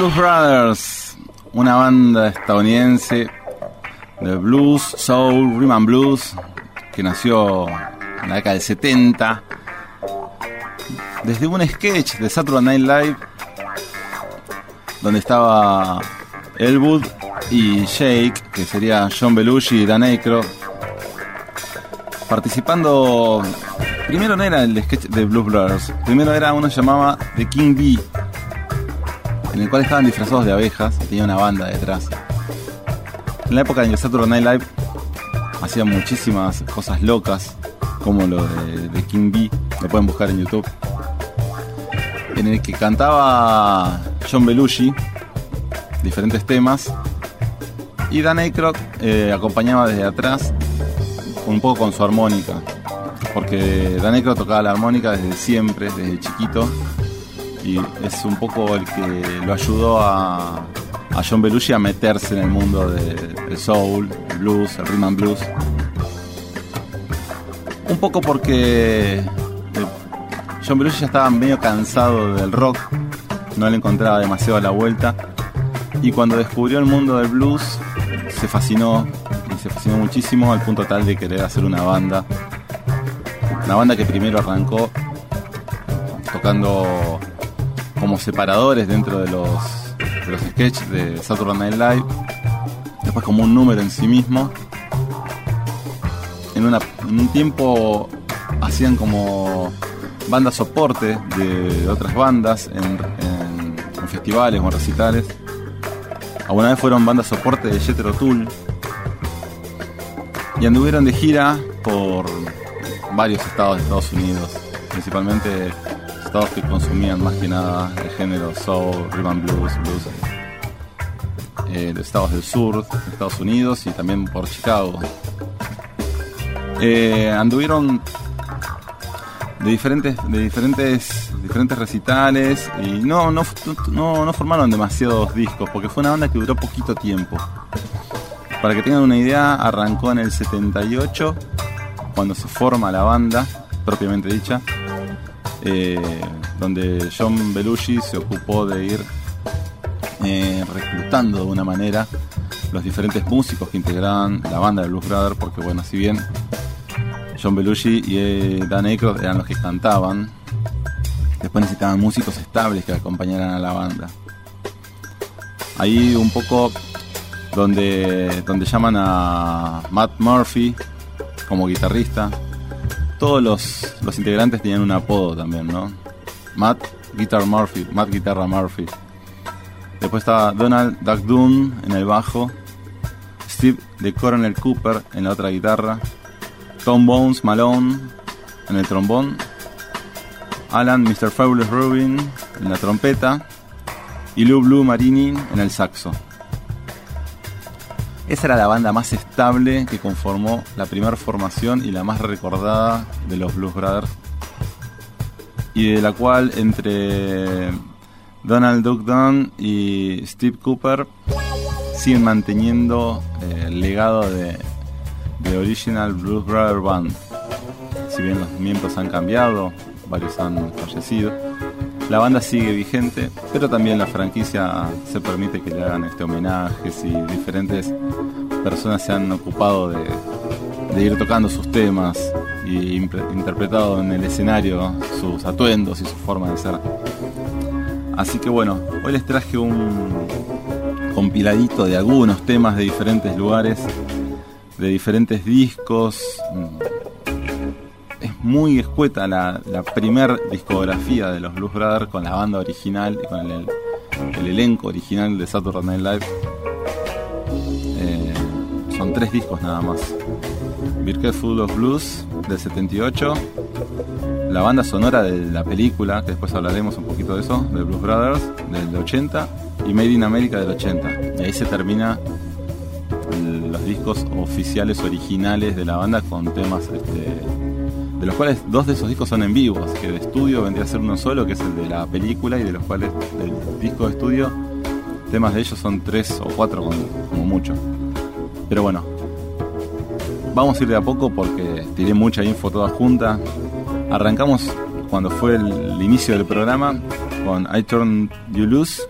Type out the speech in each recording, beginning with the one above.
Blues Brothers, una banda estadounidense de blues, soul, rhythm blues, que nació en la década del 70. Desde un sketch de Saturday Night Live, donde estaba Elwood y Jake, que sería John Belushi y Dan Aykroyd, participando. Primero no era el sketch de Blues Brothers, primero era uno que llamaba The King Bee en el cual estaban disfrazados de abejas y tenía una banda detrás. En la época que Saturday Night Live hacía muchísimas cosas locas, como lo de, de King Bee, lo pueden buscar en YouTube, en el que cantaba John Belushi diferentes temas y Dan Aykroyd eh, acompañaba desde atrás un poco con su armónica, porque Dan Aykroyd tocaba la armónica desde siempre, desde chiquito, y es un poco el que lo ayudó a, John Belushi a meterse en el mundo de- del soul, el blues, el rhythm and blues. Un poco porque eh, John Belushi ya estaba medio cansado del rock, no le encontraba demasiado la vuelta, y cuando descubrió el mundo del blues se fascinó, y se fascinó muchísimo al punto tal de querer hacer una banda. Una banda que primero arrancó tocando como separadores dentro de los, los sketches de Saturday Night Live. Después como un número en sí mismo. En, un tiempo hacían como banda soporte de otras bandas en festivales o en recitales. Alguna vez fueron banda soporte de Jethro Tull. Y anduvieron de gira por varios estados de Estados Unidos. Principalmente estados que consumían más que nada el género soul, rhythm blues, blues. Eh, de estados del sur Estados Unidos y también por Chicago. Eh, anduvieron de diferentes, de diferentes, diferentes recitales y no, no, no, no formaron demasiados discos porque fue una banda que duró poquito tiempo. Para que tengan una idea, arrancó en el 78 cuando se forma la banda propiamente dicha eh, donde John Belushi se ocupó de ir eh, reclutando de una manera los diferentes músicos que integraban la banda de Blues Brothers, porque bueno, si bien John Belushi y eh, Dan Aykroyd eran los que cantaban, después necesitaban músicos estables que acompañaran a la banda. Ahí un poco donde, donde llaman a Matt Murphy como guitarrista, todos los, los integrantes tenían un apodo también, ¿no? Matt Guitar Murphy, Matt Guitarra Murphy. Después estaba Donald Duck Dunn en el bajo, Steve de Coronel Cooper en la otra guitarra, Tom Bones Malone en el trombón, Alan Mr. Fabulous Rubin en la trompeta y Lou Blue Marini en el saxo. Esa era la banda más estable que conformó la primera formación y la más recordada de los Blues Brothers. Y de la cual entre Donald Duck Dunn y Steve Cooper siguen manteniendo eh, el legado de, de Original Blues Brother Band. Si bien los miembros han cambiado, varios han fallecido, la banda sigue vigente, pero también la franquicia se permite que le hagan este homenajes y diferentes personas se han ocupado de, ir tocando sus temas y interpretado en el escenario sus atuendos y su forma de ser. Así que bueno, hoy les traje un compiladito de algunos temas de diferentes lugares, de diferentes discos. Muy escueta la, la primer discografía de los Blues Brothers con la banda original y con el, elenco original de Saturday Night Live. Eh, son tres discos nada más. Birket Full of Blues del 78, la banda sonora de la película, que después hablaremos un poquito de eso, de Blues Brothers, del 80, y Made in America del 80. Y ahí se termina los discos oficiales originales de la banda con temas este, de los cuales dos de esos discos son en vivo, así que de estudio vendría a ser uno solo, que es el de la película, y de los cuales del disco de estudio, temas de ellos son tres o cuatro como mucho. Pero bueno, vamos a ir de a poco porque tiré mucha info toda junta. Arrancamos cuando fue el, inicio del programa con I Turn You Loose,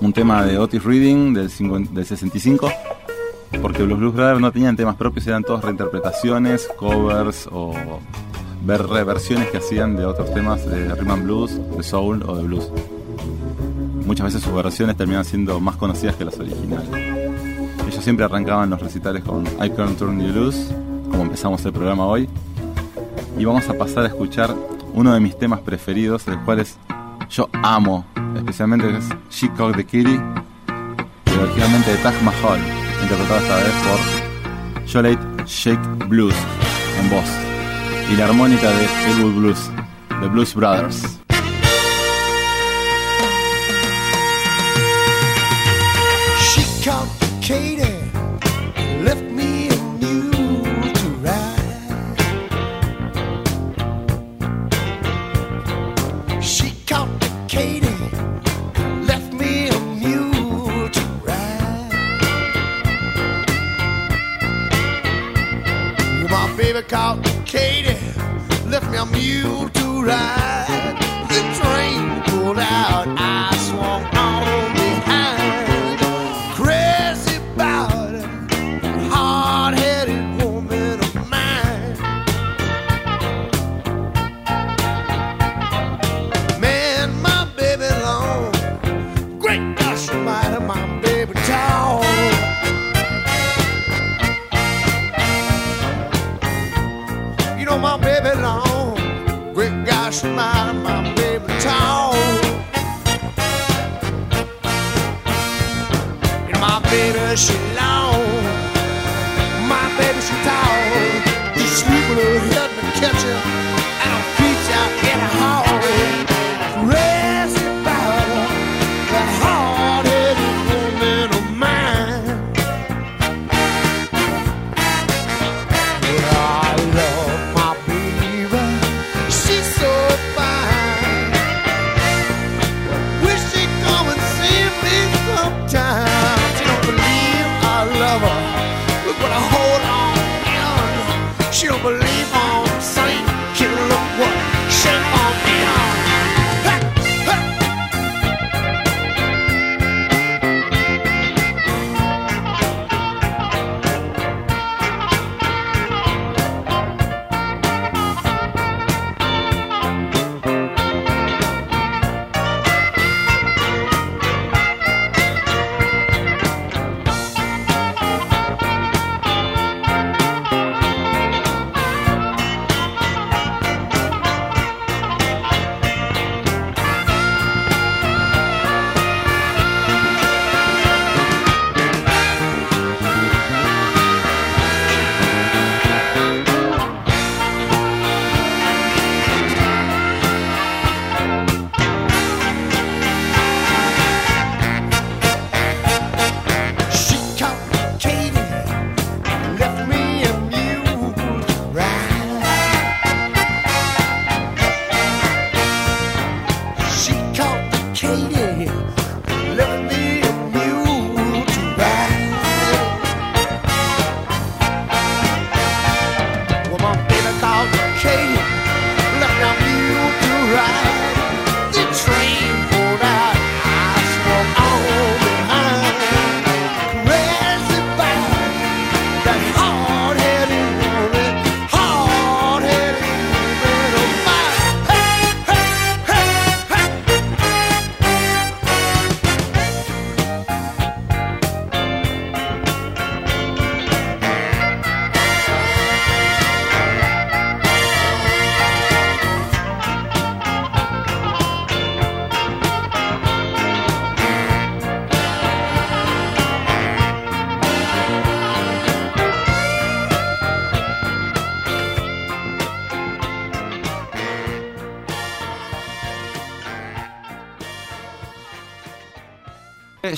un tema de Otis Reading del, 65, porque los Blues Brothers no tenían temas propios, eran todas reinterpretaciones, covers o ver reversiones que hacían de otros temas de rhythm blues, de soul o de blues. Muchas veces sus versiones terminan siendo más conocidas que las originales. Ellos siempre arrancaban los recitales con I Can't Turn You Loose, como empezamos el programa hoy y vamos a pasar a escuchar uno de mis temas preferidos, el cual es yo amo, especialmente es She Called the Kitty, originalmente de Taj Mahal, interpretado esta vez por Jolate Shake Blues en voz y la armónica de Elwood Blues, The Blues Brothers. Called Katie you to ride. My baby, she long.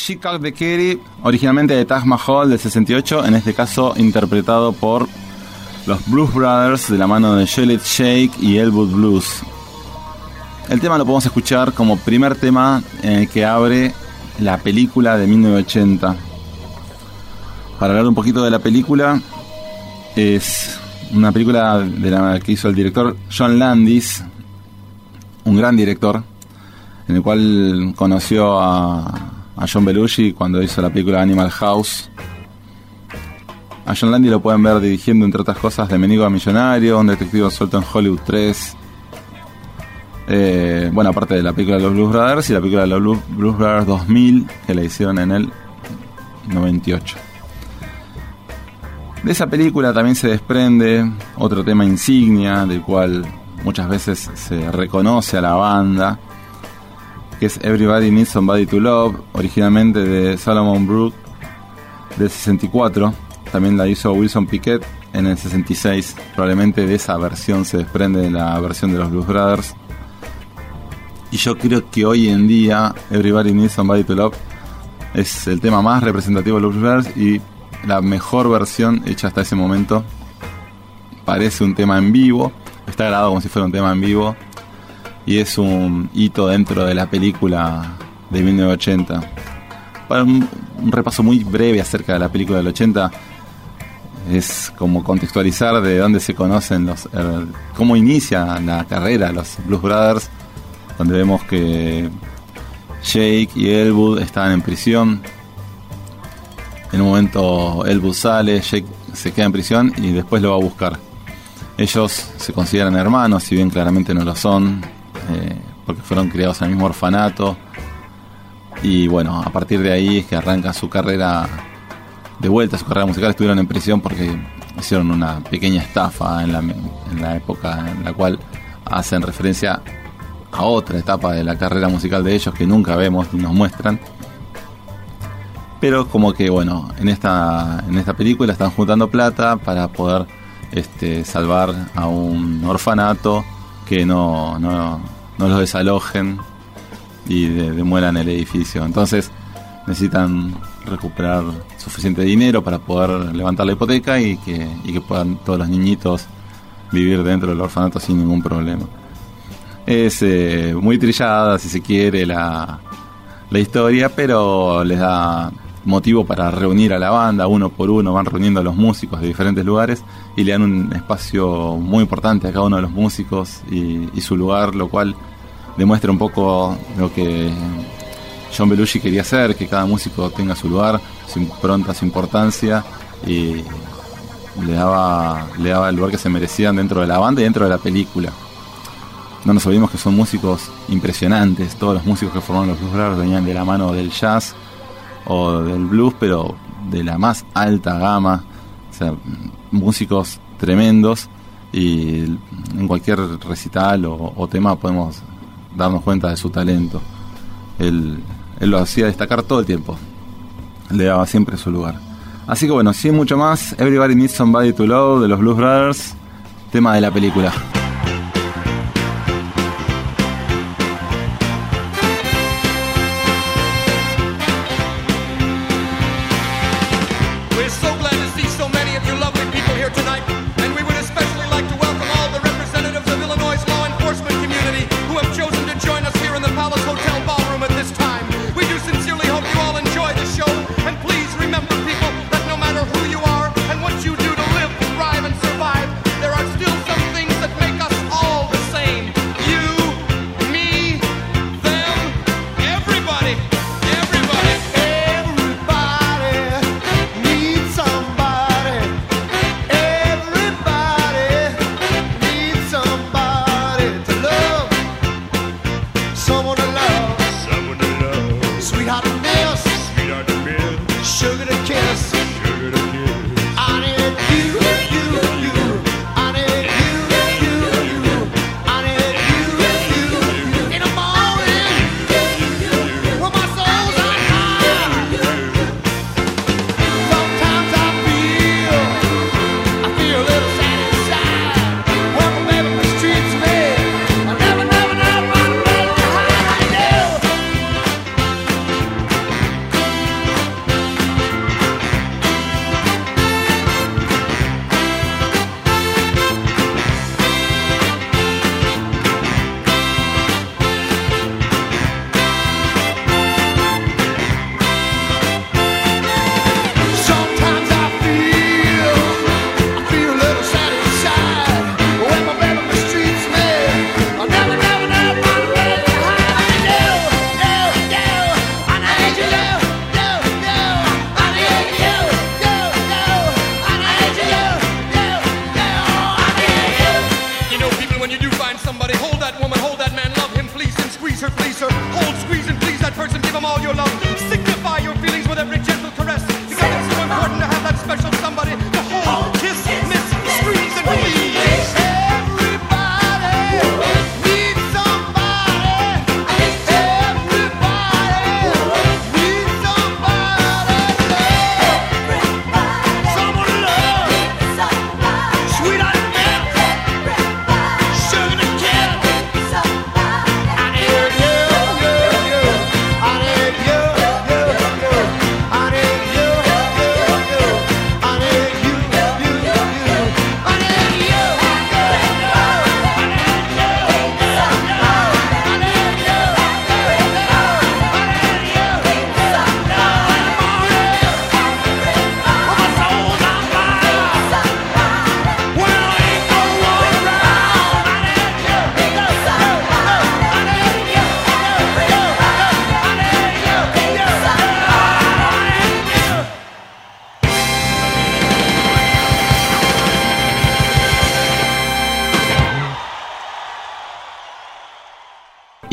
The Kitty, originalmente de Taj Mahal del 68, en este caso interpretado por los Blues Brothers de la mano de Shellet Shake y Elwood Blues. El tema lo podemos escuchar como primer tema en el que abre la película de 1980. Para hablar un poquito de la película, es una película que hizo el director John Landis, un gran director, en el cual conoció a a John Belushi cuando hizo la película Animal House. A John Landy lo pueden ver dirigiendo, entre otras cosas, de Menigo a Millonario, un detective suelto en Hollywood 3. Eh, bueno, aparte de la película de los Blues Brothers y la película de los Blues Brothers 2000, que la hicieron en el 98. De esa película también se desprende otro tema insignia, del cual muchas veces se reconoce a la banda, que es Everybody Needs Somebody to Love, originalmente de Solomon Brook del 64. También la hizo Wilson Pickett en el 66. Probablemente de esa versión se desprende la versión de los Blues Brothers. Y yo creo que hoy en día Everybody Needs Somebody to Love es el tema más representativo de los Blues Brothers y la mejor versión hecha hasta ese momento. Parece un tema en vivo, está grabado como si fuera un tema en vivo y es un hito dentro de la película de 1980. Para un, repaso muy breve acerca de la película del 80, es como contextualizar de dónde se conocen los. cómo inicia la carrera los Blues Brothers, donde vemos que Jake y Elwood estaban en prisión. En un momento Elwood sale, Jake se queda en prisión y después lo va a buscar. Ellos se consideran hermanos, si bien claramente no lo son, eh, porque fueron criados en el mismo orfanato. Y bueno, a partir de ahí es que arranca su carrera de vuelta, su carrera musical. Estuvieron en prisión porque hicieron una pequeña estafa en la, en la época en la cual hacen referencia a otra etapa de la carrera musical de ellos que nunca vemos ni nos muestran. Pero como que bueno, en esta, en esta película están juntando plata para poder este, salvar a un orfanato que no, no, no los desalojen y demuelan el edificio. Entonces necesitan recuperar suficiente dinero para poder levantar la hipoteca y que, puedan todos los niñitos vivir dentro del orfanato sin ningún problema. Es eh, muy trillada, si se quiere, la, la historia, pero les da motivo para reunir a la banda, uno por uno van reuniendo a los músicos de diferentes lugares y le dan un espacio muy importante a cada uno de los músicos y, su lugar, lo cual demuestra un poco lo que John Belushi quería hacer, que cada músico tenga su lugar, su impronta, su importancia y le daba, le daba el lugar que se merecían dentro de la banda y dentro de la película. No nos olvidemos que son músicos impresionantes, todos los músicos que formaron los Blues venían de la mano del jazz, o del blues, pero de la más alta gama, o sea, músicos tremendos y en cualquier recital o, tema podemos darnos cuenta de su talento. Él, él, lo hacía destacar todo el tiempo, le daba siempre su lugar. Así que bueno, sin mucho más, Everybody Needs Somebody to Love de los Blues Brothers, tema de la película.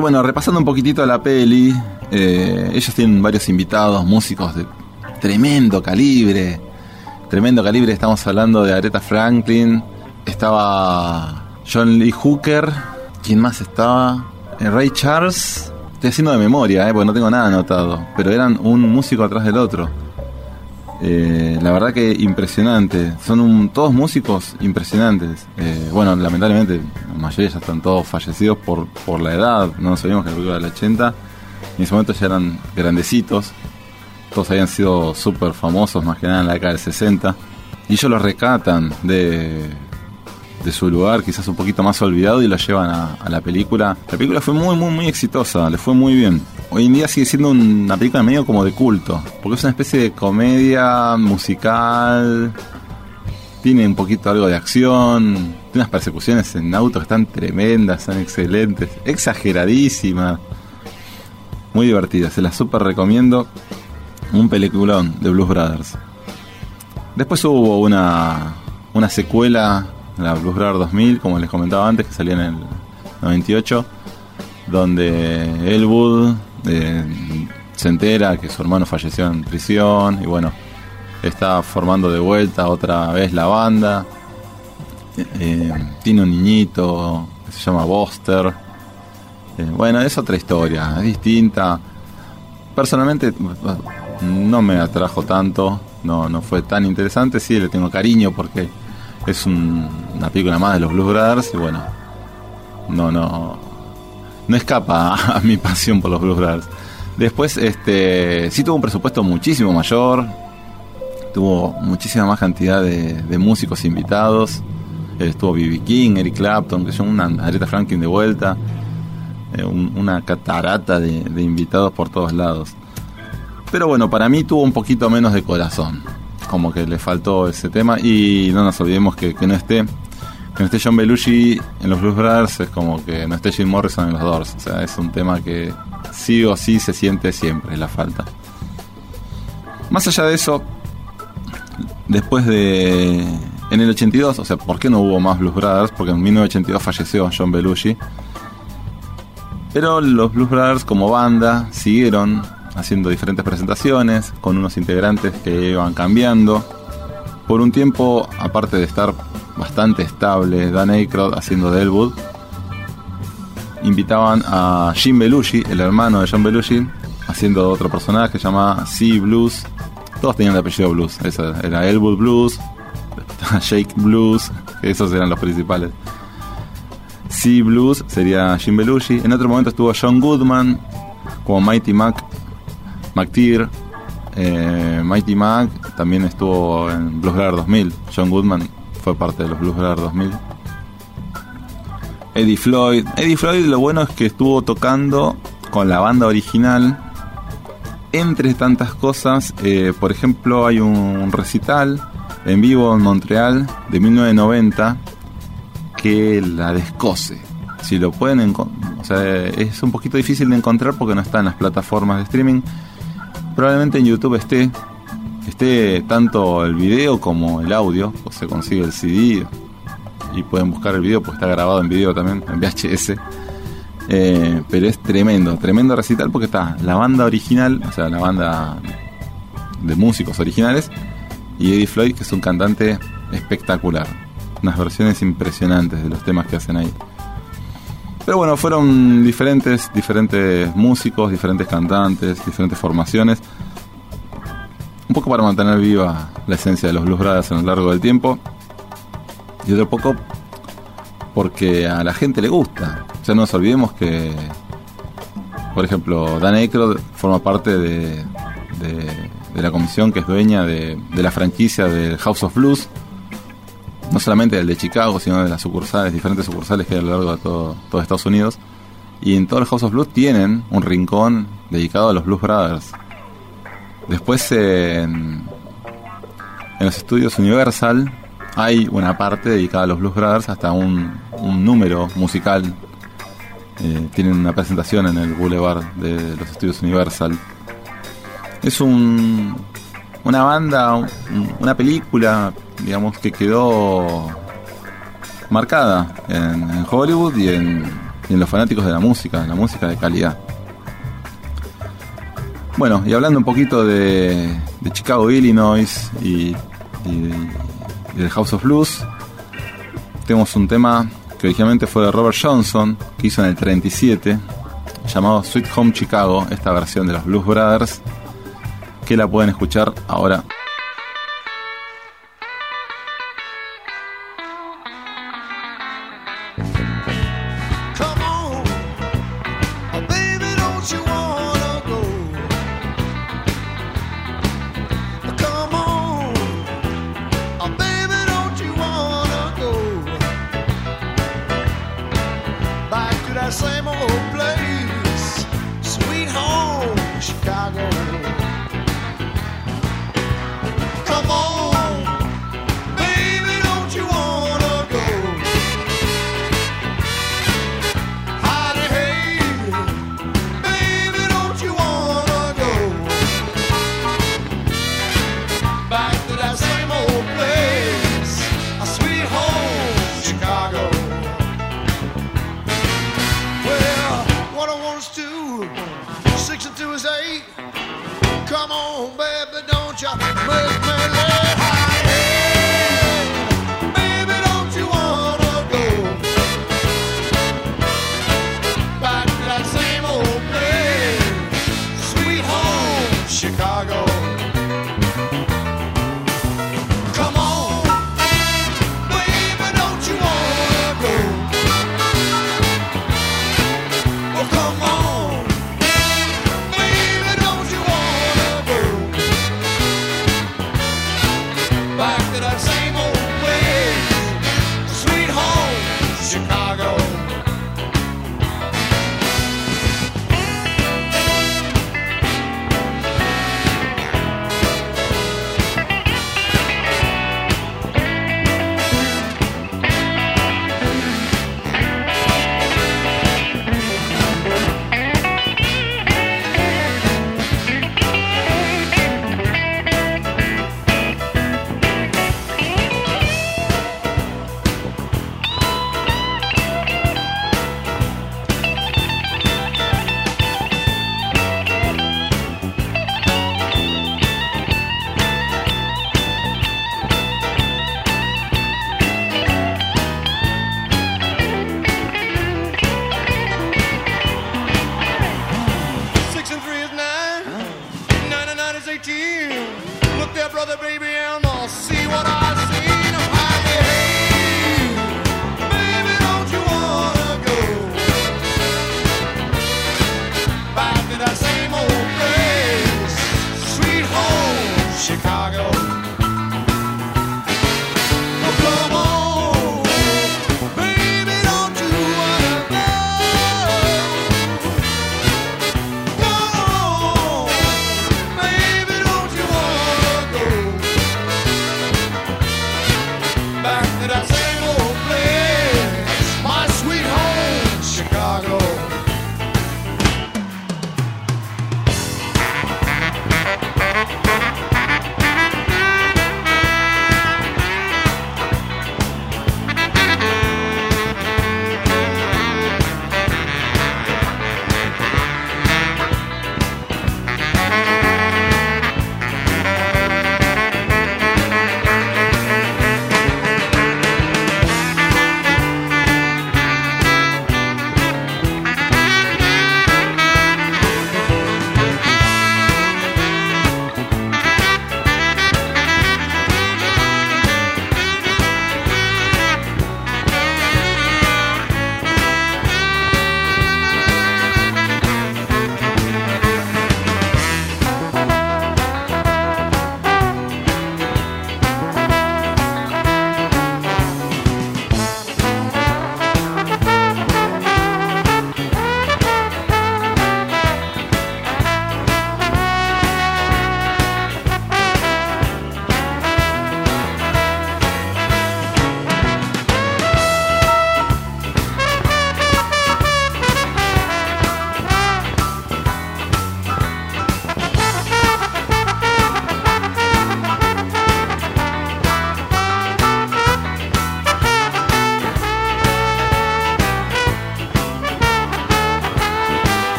Bueno, repasando un poquitito la peli, eh, ellos tienen varios invitados, músicos de tremendo calibre. Tremendo calibre, estamos hablando de Aretha Franklin, estaba John Lee Hooker, ¿quién más estaba? Eh, Ray Charles, estoy haciendo de memoria, eh, porque no tengo nada anotado, pero eran un músico atrás del otro. Eh, la verdad que impresionante. Son todos músicos impresionantes. Bueno, lamentablemente la mayoría ya están todos fallecidos por, por la edad. No olvidemos que la película del 80. En ese momento ya eran grandecitos. Todos habían sido súper famosos, más que nada en la década del 60. Y ellos los rescatan de, de su lugar, quizás un poquito más olvidado, y lo llevan a, a la película. La película fue muy, muy, muy exitosa, le fue muy bien. Hoy en día sigue siendo una película medio como de culto, porque es una especie de comedia musical, tiene un poquito algo de acción, tiene unas persecuciones en autos que están tremendas, son excelentes, exageradísimas, muy divertidas, se las super recomiendo. Un peliculón de Blues Brothers. Después hubo una, una secuela, la Blues Brothers 2000, como les comentaba antes, que salía en el 98, donde Elwood eh, se entera que su hermano falleció en prisión y bueno, está formando de vuelta otra vez la banda. Eh, tiene un niñito que se llama Buster. Eh, bueno, es otra historia, es distinta. Personalmente no me atrajo tanto, no, no fue tan interesante, sí le tengo cariño porque es un- una película más de los Blues Brothers y bueno, no, no, no escapa a, mi pasión por los Blues Brothers. Después, este, sí tuvo un presupuesto muchísimo mayor, tuvo muchísima más cantidad de, de músicos invitados, Eh, estuvo B.B. King, Eric Clapton, que son una Aretha Franklin de vuelta, eh, un- una catarata de, de invitados por todos lados. Pero bueno, para mí tuvo un poquito menos de corazón. Como que le faltó ese tema. Y no nos olvidemos que, que no esté. Que no esté John Belushi en los Blues Brothers es como que no esté Jim Morrison en los Doors. O sea, es un tema que sí o sí se siente siempre la falta. Más allá de eso, después de. En el 82, o sea, ¿por qué no hubo más Blues Brothers? Porque en 1982 falleció John Belushi. Pero los Blues Brothers como banda siguieron haciendo diferentes presentaciones con unos integrantes que iban cambiando. Por un tiempo, aparte de estar bastante estable, Dan Aykroyd haciendo de Elwood, invitaban a Jim Belushi, el hermano de John Belushi, haciendo otro personaje que se llama Sea Blues. Todos tenían el apellido Blues. Eso era Elwood Blues, Shake Blues, esos eran los principales. Sea Blues sería Jim Belushi. En otro momento estuvo John Goodman como Mighty Mac McTeer. Eh, Mighty Mac también estuvo en Blues Brothers 2000. John Goodman fue parte de los Blues Brothers 2000. Eddie Floyd. Eddie Floyd lo bueno es que estuvo tocando con la banda original. Entre tantas cosas, eh, por ejemplo, hay un recital en vivo en Montreal de 1990 que la descoce. Si lo pueden encontrar, es un poquito difícil de encontrar porque no está en las plataformas de streaming. Probablemente en YouTube esté, esté tanto el video como el audio, o se consigue el CD y pueden buscar el video porque está grabado en video también, en VHS. Eh, pero es tremendo, tremendo recital porque está la banda original, o sea, la banda de músicos originales, y Eddie Floyd, que es un cantante espectacular. Unas versiones impresionantes de los temas que hacen ahí. Pero bueno, fueron diferentes, diferentes músicos, diferentes cantantes, diferentes formaciones. Un poco para mantener viva la esencia de los Blues Brothers a lo largo del tiempo. Y otro poco porque a la gente le gusta. O sea, no nos olvidemos que, por ejemplo, Dan Aykroyd forma parte de, de, de la comisión que es dueña de, de la franquicia del House of Blues. No solamente del de Chicago, sino de las sucursales, diferentes sucursales que hay a lo largo de todo, Estados Unidos. Y en todo el House of Blues tienen un rincón dedicado a los Blues Brothers. Después en, en los estudios Universal hay una parte dedicada a los Blues Brothers, hasta un, un número musical. Eh, tienen una presentación en el Boulevard de los estudios Universal. Es un, una banda, un- una película, digamos, que quedó marcada en, Hollywood y en, los fanáticos de la música, la música de calidad. Bueno, y hablando un poquito de, de Chicago, Illinois y, y- y del House of Blues, tenemos un tema que originalmente fue de Robert Johnson, que hizo en el 37, llamado Sweet Home Chicago, esta versión de los Blues Brothers, que la pueden escuchar ahora.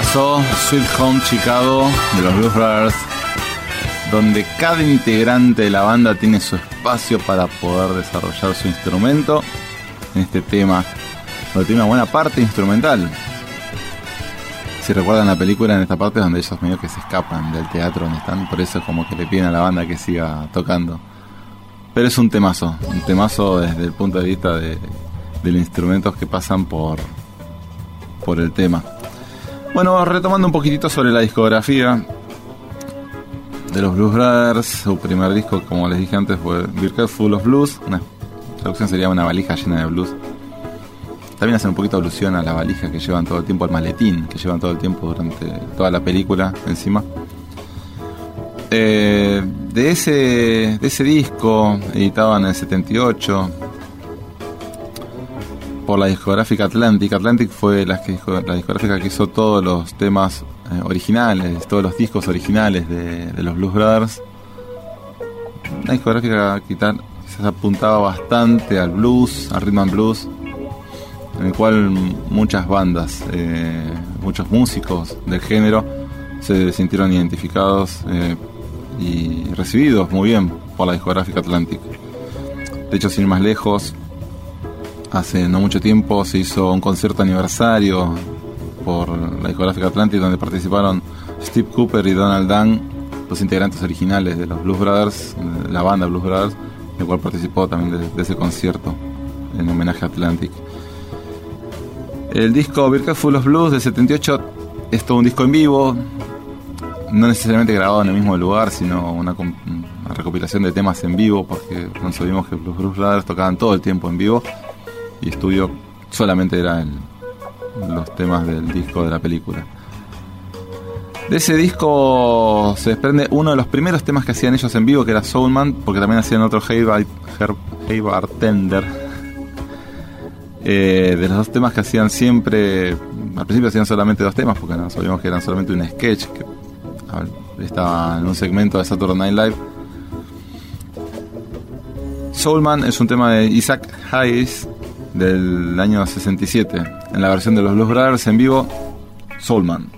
Pasó Sweet Home Chicago de los Blues Brothers, donde cada integrante de la banda tiene su espacio para poder desarrollar su instrumento en este tema, donde tiene una buena parte instrumental. Si recuerdan la película, en esta parte es donde ellos medio que se escapan del teatro donde están, por eso es como que le piden a la banda que siga tocando. Pero es un temazo, un temazo desde el punto de vista de, de los instrumentos que pasan por, por el tema. Bueno, retomando un poquitito sobre la discografía de los Blues Brothers, su primer disco, como les dije antes, fue Beer Full of Blues. Una traducción sería una valija llena de blues. También hacen un poquito alusión a la valija que llevan todo el tiempo, al maletín que llevan todo el tiempo durante toda la película encima. Eh, de, ese, de ese disco, editado en el 78, por la discográfica Atlantic. Atlantic fue la, la discográfica que hizo todos los temas eh, originales, todos los discos originales de, los Blues Brothers. Una discográfica que se apuntaba bastante al blues, al rhythm and blues, en el cual muchas bandas, eh, muchos músicos del género se sintieron identificados eh, y recibidos muy bien por la discográfica Atlantic. De hecho, sin ir más lejos, hace no mucho tiempo se hizo un concierto aniversario por la discográfica Atlantic donde participaron Steve Cooper y Donald Dunn, los integrantes originales de los Blues Brothers, la banda Blues Brothers, el cual participó también de, de ese concierto en homenaje a Atlantic. El disco Full of Blues del 78 es todo un disco en vivo, no necesariamente grabado en el mismo lugar, sino una, una recopilación de temas en vivo, porque no sabíamos que los Blues Brothers tocaban todo el tiempo en vivo y estudio solamente era el, los temas del disco de la película. De ese disco se desprende uno de los primeros temas que hacían ellos en vivo, que era Soulman, porque también hacían otro Hey, Bartender. Eh, de los dos temas que hacían siempre, al principio hacían solamente dos temas, porque no sabíamos que eran solamente un sketch, que estaba en un segmento de Saturday Night Live. Soulman es un tema de Isaac Hayes, del año 67, en la versión de los Blues Brothers en vivo, Soulman.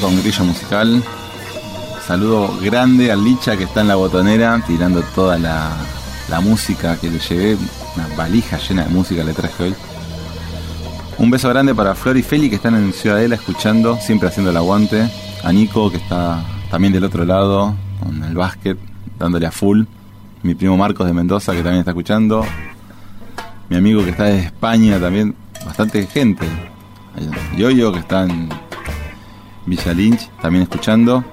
Con Grillo Musical. Saludo grande al Licha que está en la botonera tirando toda la, la música que le llevé. Una valija llena de música le traje hoy. Un beso grande para Flor y Feli que están en Ciudadela escuchando, siempre haciendo el aguante. A Nico que está también del otro lado, con el básquet, dándole a full. Mi primo Marcos de Mendoza que también está escuchando. Mi amigo que está de España también, bastante gente. Yoyo que está en Villa Lynch también escuchando.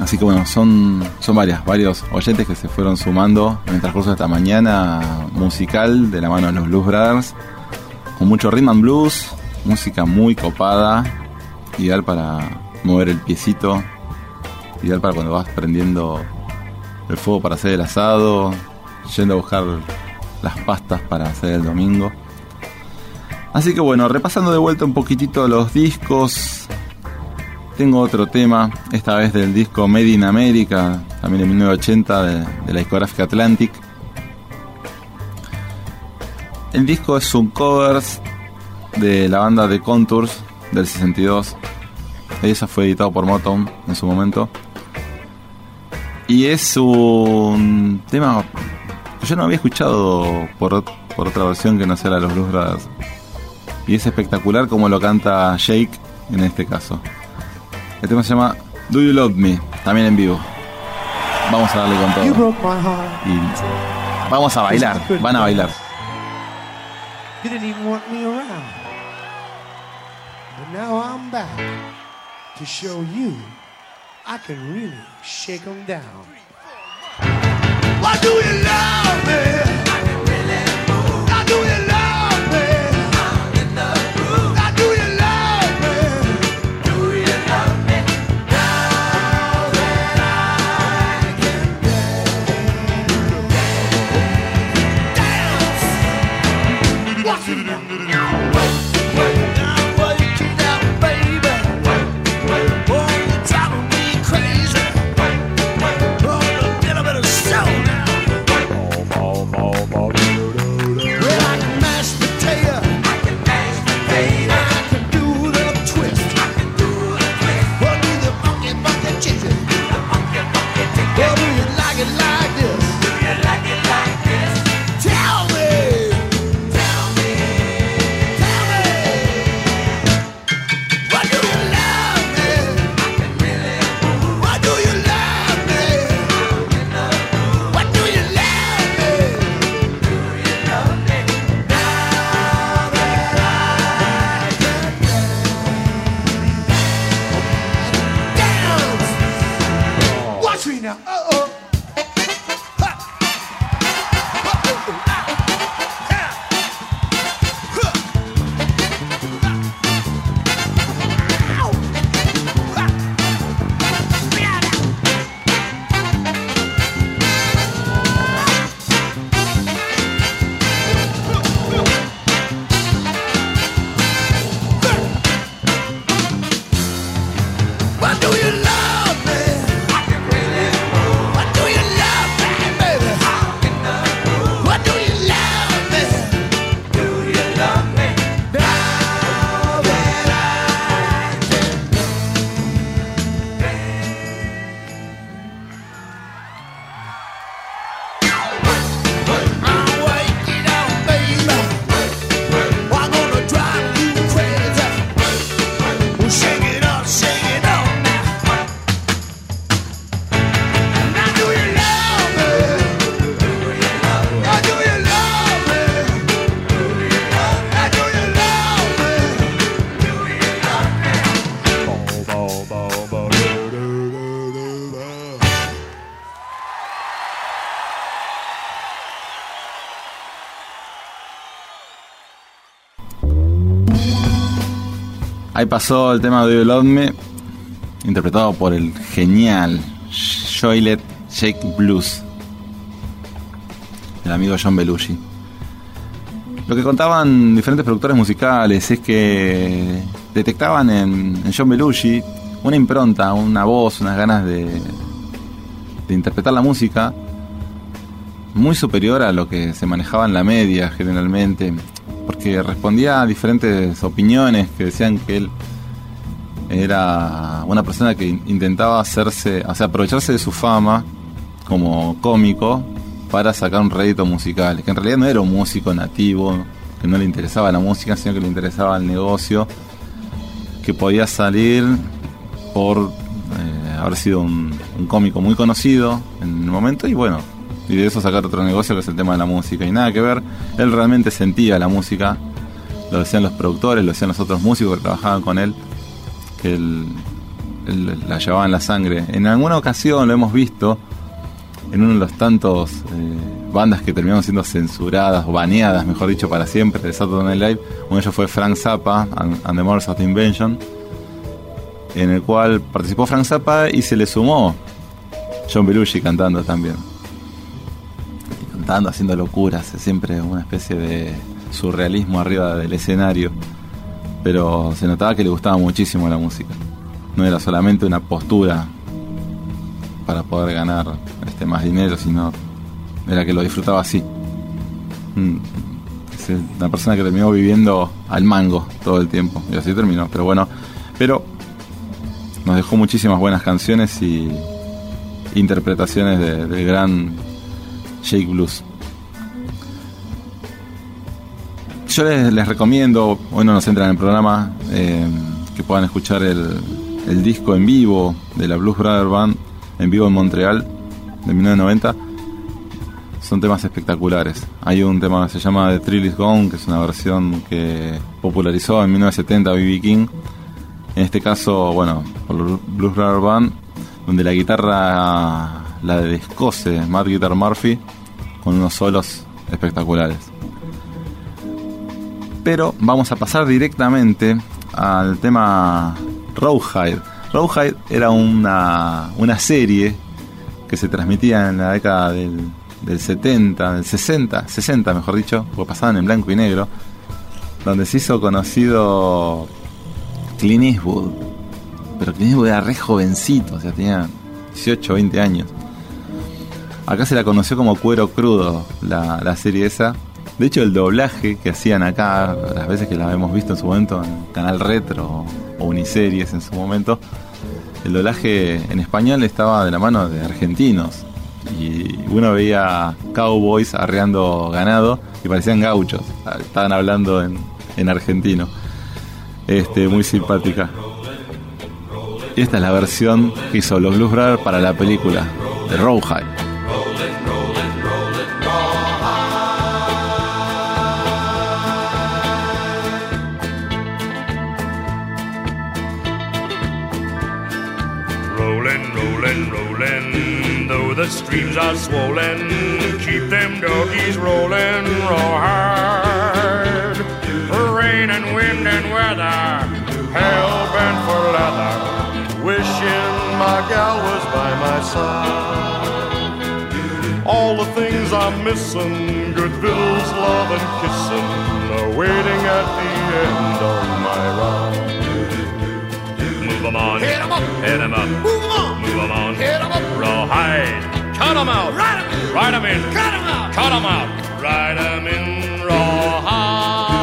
Así que bueno, son, son varias, varios oyentes que se fueron sumando en el transcurso de esta mañana musical de la mano de los Blues Brothers. Con mucho rhythm and blues, música muy copada, ideal para mover el piecito, ideal para cuando vas prendiendo el fuego para hacer el asado, yendo a buscar las pastas para hacer el domingo. Así que bueno, repasando de vuelta un poquitito los discos, tengo otro tema, esta vez del disco Made in America, también de 1980 de, la discográfica Atlantic. El disco es un covers de la banda The Contours del 62. Esa fue editado por Motown en su momento. Y es un tema que yo no había escuchado por, por otra versión que no sea la de los Blues Brothers. Y es espectacular como lo canta Jake en este caso. El tema se llama Do You Love Me, también en vivo. Vamos a darle con You todo. broke my heart. Y vamos a bailar, van a bailar. You didn't even want me around. But now I'm back to show you I can really shake 'em down. Why do you love me? Why do you love me? Ahí pasó el tema de Love Me, interpretado por el genial Joylet Jake Blues, el amigo John Belushi. Lo que contaban diferentes productores musicales es que detectaban en, en John Belushi una impronta, una voz, unas ganas de, de interpretar la música muy superior a lo que se manejaba en la media generalmente, porque respondía a diferentes opiniones que decían que él era una persona que in- intentaba hacerse, o sea, aprovecharse de su fama como cómico para sacar un rédito musical, que en realidad no era un músico nativo, que no le interesaba la música, sino que le interesaba el negocio, que podía salir por eh, haber sido un, un cómico muy conocido en el momento y bueno, y de eso sacar otro negocio que es el tema de la música. Y nada que ver, él realmente sentía la música, lo decían los productores, lo decían los otros músicos que trabajaban con él, que él, la llevaba en la sangre. En alguna ocasión lo hemos visto en uno de los tantos eh, bandas que terminaron siendo censuradas o baneadas, mejor dicho, para siempre de Saturday Night Live. Uno de ellos fue Frank Zappa and, the Mothers of the Invention, en el cual participó Frank Zappa y se le sumó John Belushi cantando también. Haciendo locuras, siempre una especie de surrealismo arriba del escenario. Pero se notaba que le gustaba muchísimo la música. No era solamente una postura para poder ganar este más dinero, sino era que lo disfrutaba así. Mm, es una persona que terminó viviendo al mango todo el tiempo y así terminó. Pero bueno, pero nos dejó muchísimas buenas canciones y interpretaciones de- del gran Jake Blues. Yo les, recomiendo, hoy no nos entran en el programa, eh, que puedan escuchar el, disco en vivo de la Blues Brother Band, en vivo en Montreal, de 1990. Son temas espectaculares. Hay un tema que se llama The Thrill Is Gone, que es una versión que popularizó en 1970 B.B. King. En este caso, bueno, por Blues Brother Band, donde la guitarra la descose Matt Guitar Murphy con unos solos espectaculares. Pero vamos a pasar directamente al tema Rawhide. Rawhide era una, una serie que se transmitía en la década del, del 70, del 60, 60 mejor dicho, porque pasaban en blanco y negro, donde se hizo conocido Clint Eastwood. Pero Clint Eastwood era re jovencito, o sea, tenía 18 20 años. Acá se la conoció como Cuero Crudo, la, la serie esa. De hecho, el doblaje que hacían acá, las veces que la hemos visto en su momento en Canal Retro o Uniseries en su momento, el doblaje en español estaba de la mano de argentinos. Y uno veía cowboys arreando ganado y parecían gauchos. Estaban hablando en, en argentino. Este, muy simpática. Y esta es la versión que hizo los Blues Brothers para la película de Rawhide. The streams are swollen, keep them doggies rolling raw hard. Rain and wind and weather, hell bent for leather, wishing my gal was by my side. All the things I'm missing, good victuals, love and kissing, are waiting at the end of my ride. Move 'em on, Hit 'em up. hit 'em up. Move 'em on. Move 'em on. Hit 'em up. Rawhide. Cut 'em out. Ride 'em in. Ride 'em in. Cut 'em out. Cut 'em out. Ride 'em in. Rawhide.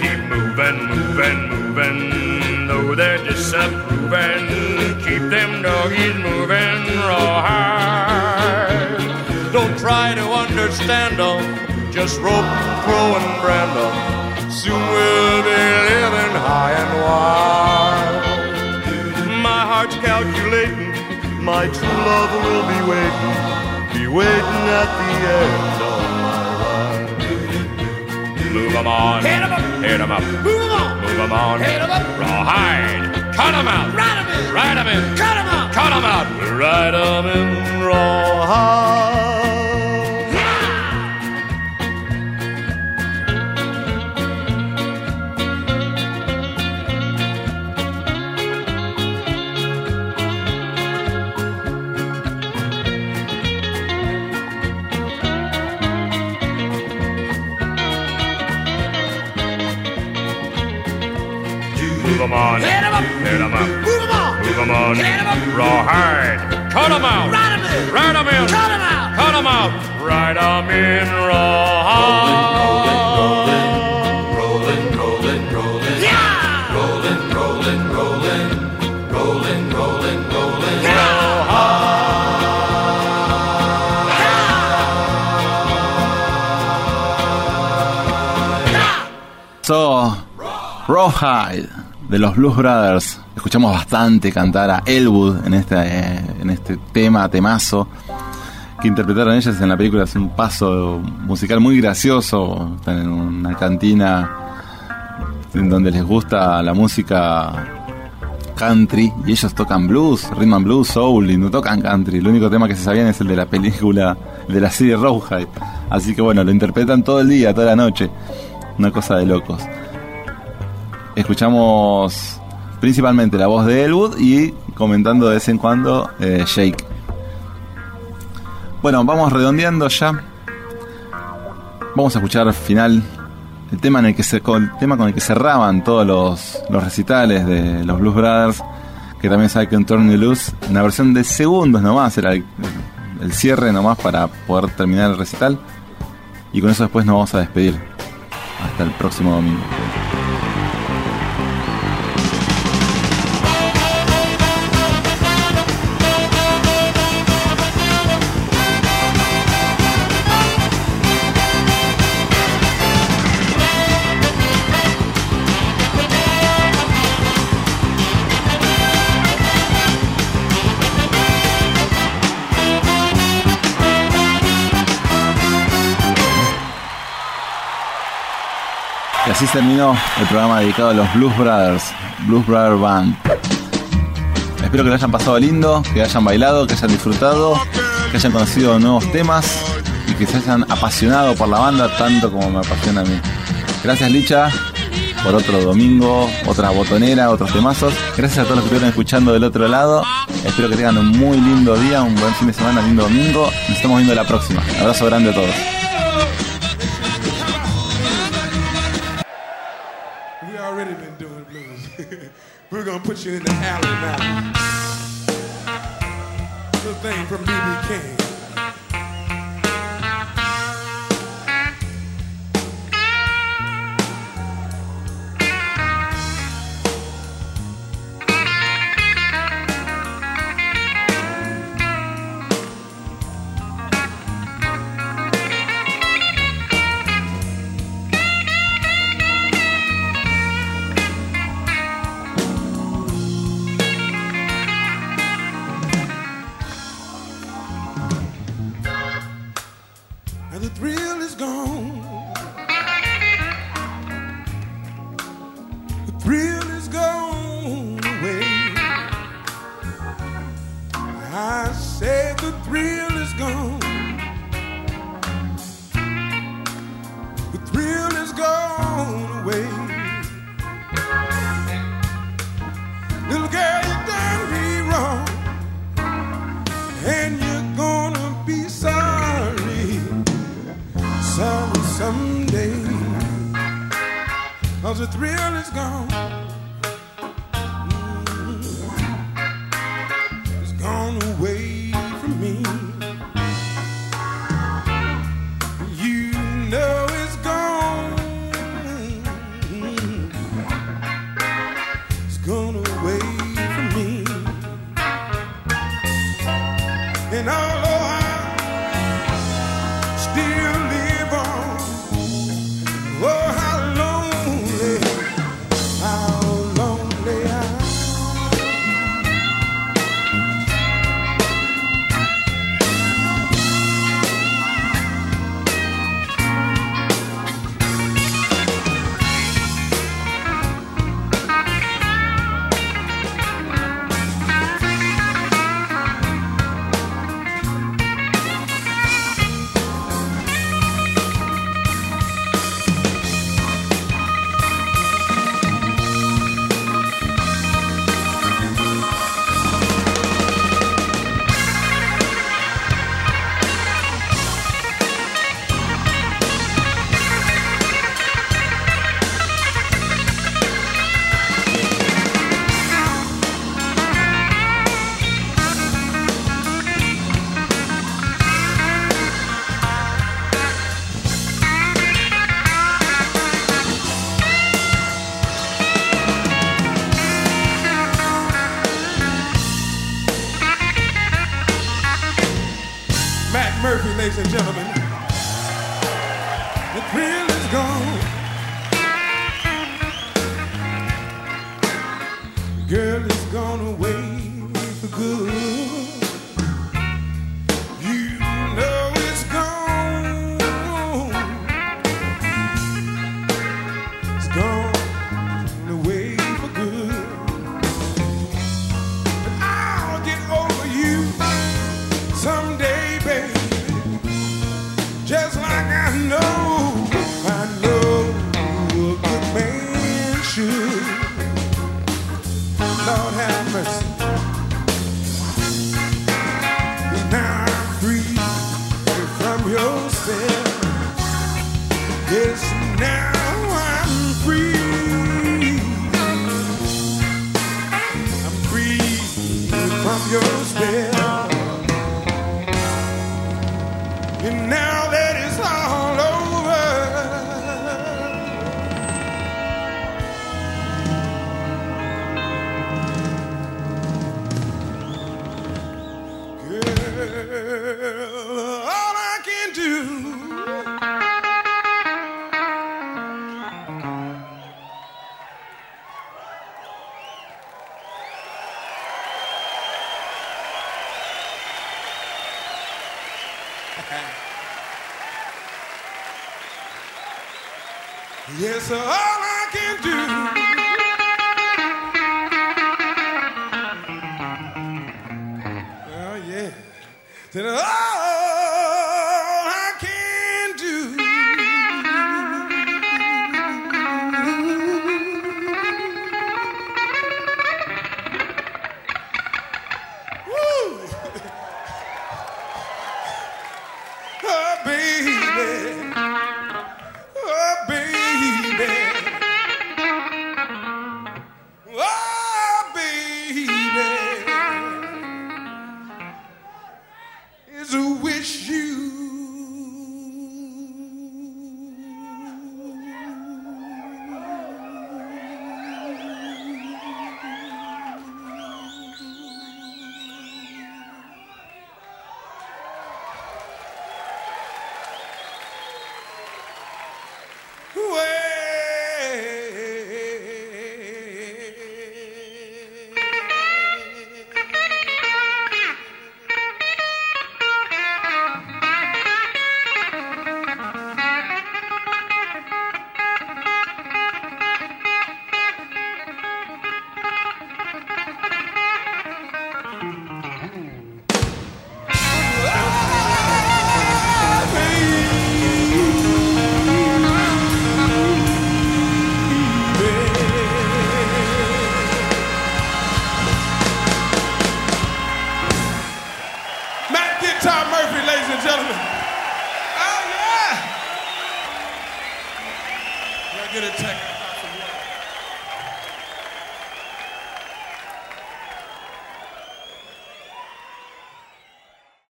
Keep moving, moving, moving. Though they're disapproving. Keep them doggies moving. Rawhide. Don't try to understand them. Just rope, crow, and brand them. Soon we'll be living high and wide. My heart's calculating. My true love will be waiting. Be waiting at the end of my ride. Move 'em on. Hit 'em up. Hit 'em up. Move 'em on. Move 'em on. Hit 'em up. Rawhide. Cut 'em out. Ride 'em in. Ride 'em in. Cut 'em out. Cut 'em out. Ride 'em in. Rawhide. 'em on. Up. Up. On. On. Up. Raw hard. Cut 'em out. Ride 'em in. Ride 'em in. Cut 'em out. Cut 'em out. Ride 'em in raw hard. Rolling, rolling, Raw hard. So. Rawhide. De los Blues Brothers. Escuchamos bastante cantar a Elwood en este, eh, en este tema, temazo, que interpretaron ellas en la película. Es un paso musical muy gracioso. Están en una cantina en donde les gusta la música country y ellos tocan blues, rhythm and blues, soul y no tocan country. El único tema que se sabían es el de la película, de la serie Rawhide. Así que bueno, lo interpretan todo el día, toda la noche. Una cosa de locos. Escuchamos principalmente la voz de Elwood y comentando de vez en cuando eh, Jake. Bueno, vamos redondeando ya. Vamos a escuchar al final el tema, con el que cerraban todos los, los recitales de los Blues Brothers, que también sabe que un Turn You Loose, una versión de segundos nomás, era el, el cierre nomás para poder terminar el recital. Y con eso después nos vamos a despedir. Hasta el próximo domingo. Y así terminó el programa dedicado a los Blues Brothers, Blues Brothers Band. Espero que lo hayan pasado lindo, que hayan bailado, que hayan disfrutado, que hayan conocido nuevos temas y que se hayan apasionado por la banda tanto como me apasiona a mí. Gracias Licha por otro domingo, otra botonera, otros temazos. Gracias a todos los que estuvieron escuchando del otro lado. Espero que tengan un muy lindo día, un buen fin de semana, lindo domingo. Nos estamos viendo la próxima. abrazo grande a todos. You in the alley now. Thing from BB King. Someday. Cause the thrill is gone.